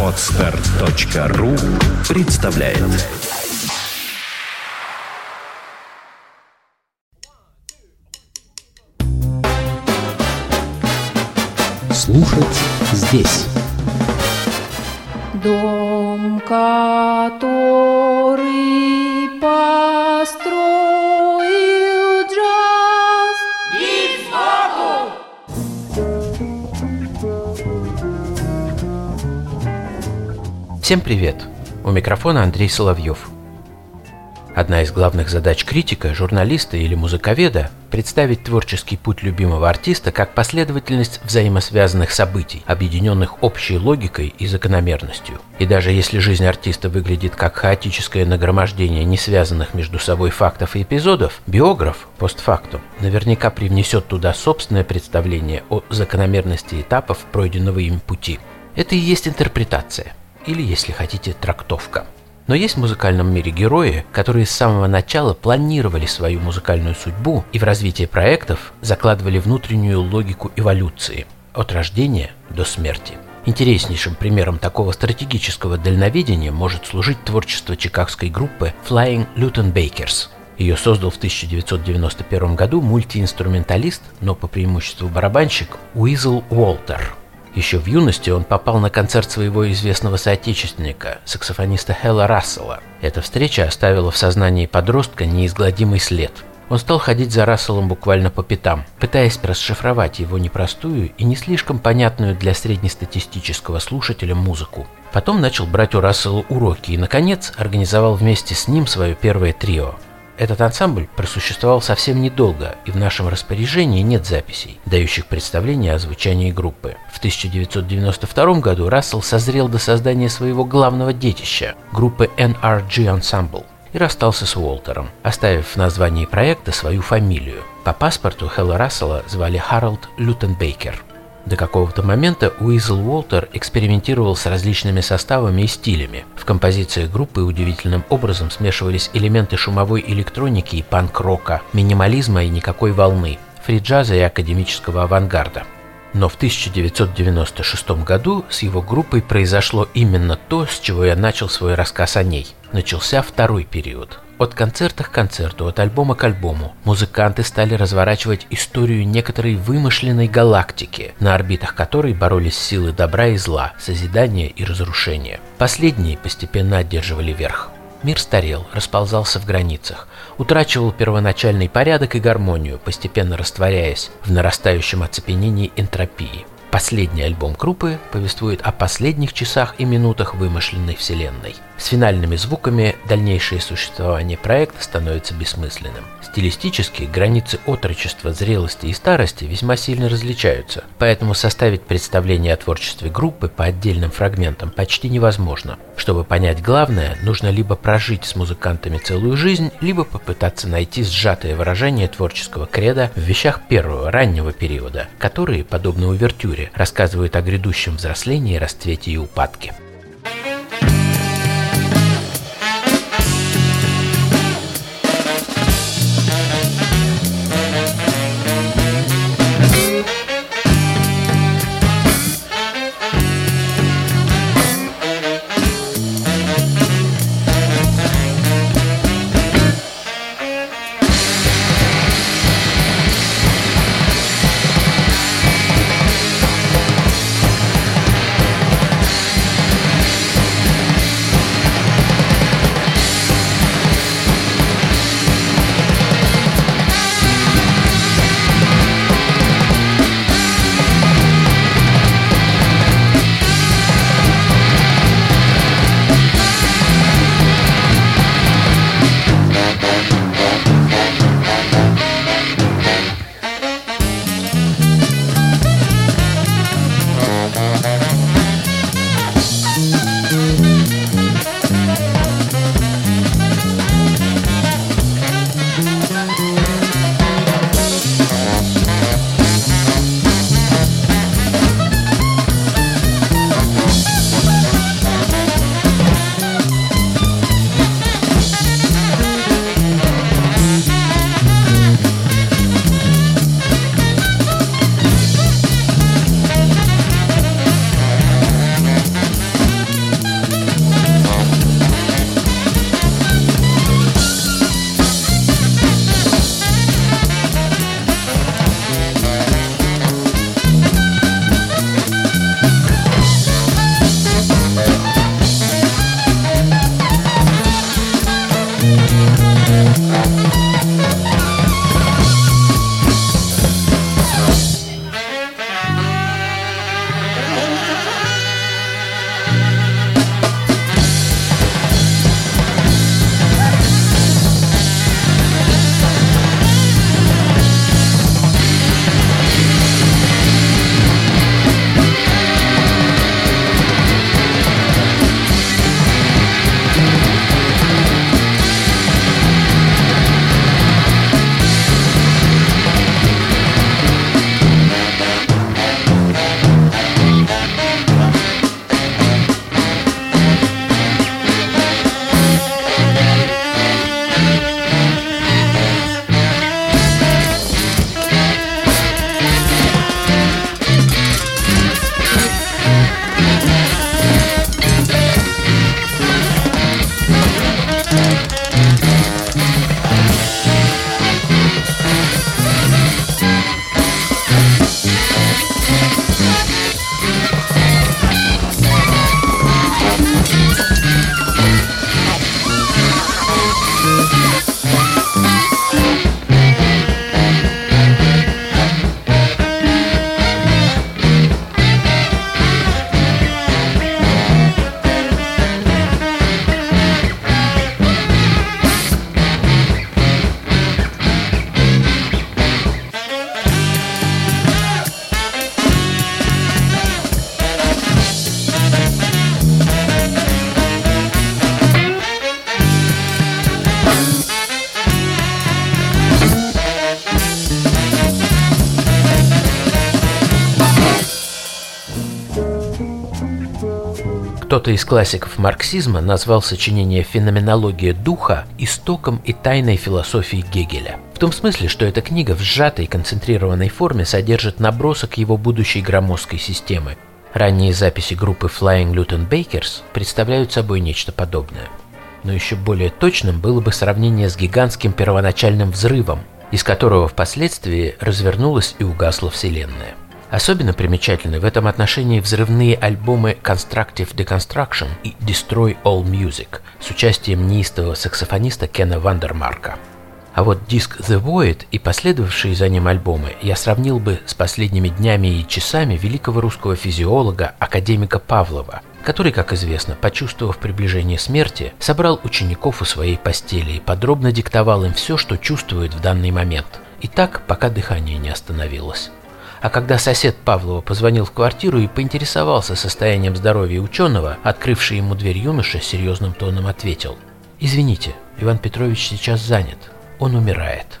Отстар.ру представляет. Слушать здесь. Дом, который Всем привет! У микрофона Андрей Соловьев. Одна из главных задач критика, журналиста или музыковеда – представить творческий путь любимого артиста как последовательность взаимосвязанных событий, объединенных общей логикой и закономерностью. И даже если жизнь артиста выглядит как хаотическое нагромождение не связанных между собой фактов и эпизодов, биограф, постфактум, наверняка привнесет туда собственное представление о закономерности этапов пройденного им пути. Это и есть интерпретация – или, если хотите, трактовка. Но есть в музыкальном мире герои, которые с самого начала планировали свою музыкальную судьбу и в развитие проектов закладывали внутреннюю логику эволюции от рождения до смерти. Интереснейшим примером такого стратегического дальновидения может служить творчество чикагской группы Flying Luton Bakers. Ее создал в 1991 году мультиинструменталист, но по преимуществу барабанщик Уизл Уолтер – еще в юности он попал на концерт своего известного соотечественника, саксофониста Хэлла Рассела. Эта встреча оставила в сознании подростка неизгладимый след. Он стал ходить за Расселом буквально по пятам, пытаясь расшифровать его непростую и не слишком понятную для среднестатистического слушателя музыку. Потом начал брать у Рассела уроки и, наконец, организовал вместе с ним свое первое трио. Этот ансамбль просуществовал совсем недолго, и в нашем распоряжении нет записей, дающих представление о звучании группы. В 1992 году Рассел созрел до создания своего главного детища – группы NRG Ensemble и расстался с Уолтером, оставив в названии проекта свою фамилию. По паспорту Хэлла Рассела звали Харалд Лютенбейкер – до какого-то момента Уизл Уолтер экспериментировал с различными составами и стилями. В композиции группы удивительным образом смешивались элементы шумовой электроники и панк-рока, минимализма и никакой волны, фри-джаза и академического авангарда. Но в 1996 году с его группой произошло именно то, с чего я начал свой рассказ о ней. Начался второй период – от концерта к концерту, от альбома к альбому музыканты стали разворачивать историю некоторой вымышленной галактики, на орбитах которой боролись силы добра и зла, созидания и разрушения. Последние постепенно одерживали верх. Мир старел, расползался в границах, утрачивал первоначальный порядок и гармонию, постепенно растворяясь в нарастающем оцепенении энтропии – Последний альбом группы повествует о последних часах и минутах вымышленной вселенной. С финальными звуками дальнейшее существование проекта становится бессмысленным. Стилистически границы отрочества, зрелости и старости весьма сильно различаются, поэтому составить представление о творчестве группы по отдельным фрагментам почти невозможно. Чтобы понять главное, нужно либо прожить с музыкантами целую жизнь, либо попытаться найти сжатое выражение творческого креда в вещах первого, раннего периода, которые, подобно увертюре, рассказывают о грядущем взрослении, расцвете и упадке. Música Кто-то из классиков марксизма назвал сочинение «Феноменология духа» истоком и тайной философии Гегеля. В том смысле, что эта книга в сжатой концентрированной форме содержит набросок его будущей громоздкой системы. Ранние записи группы Flying Luton Bakers представляют собой нечто подобное. Но еще более точным было бы сравнение с гигантским первоначальным взрывом, из которого впоследствии развернулась и угасла Вселенная. Особенно примечательны в этом отношении взрывные альбомы Constructive Deconstruction и Destroy All Music с участием неистового саксофониста Кена Вандермарка. А вот диск The Void и последовавшие за ним альбомы я сравнил бы с последними днями и часами великого русского физиолога, академика Павлова, который, как известно, почувствовав приближение смерти, собрал учеников у своей постели и подробно диктовал им все, что чувствует в данный момент. И так, пока дыхание не остановилось. А когда сосед Павлова позвонил в квартиру и поинтересовался состоянием здоровья ученого, открывший ему дверь юноша серьезным тоном ответил. «Извините, Иван Петрович сейчас занят. Он умирает».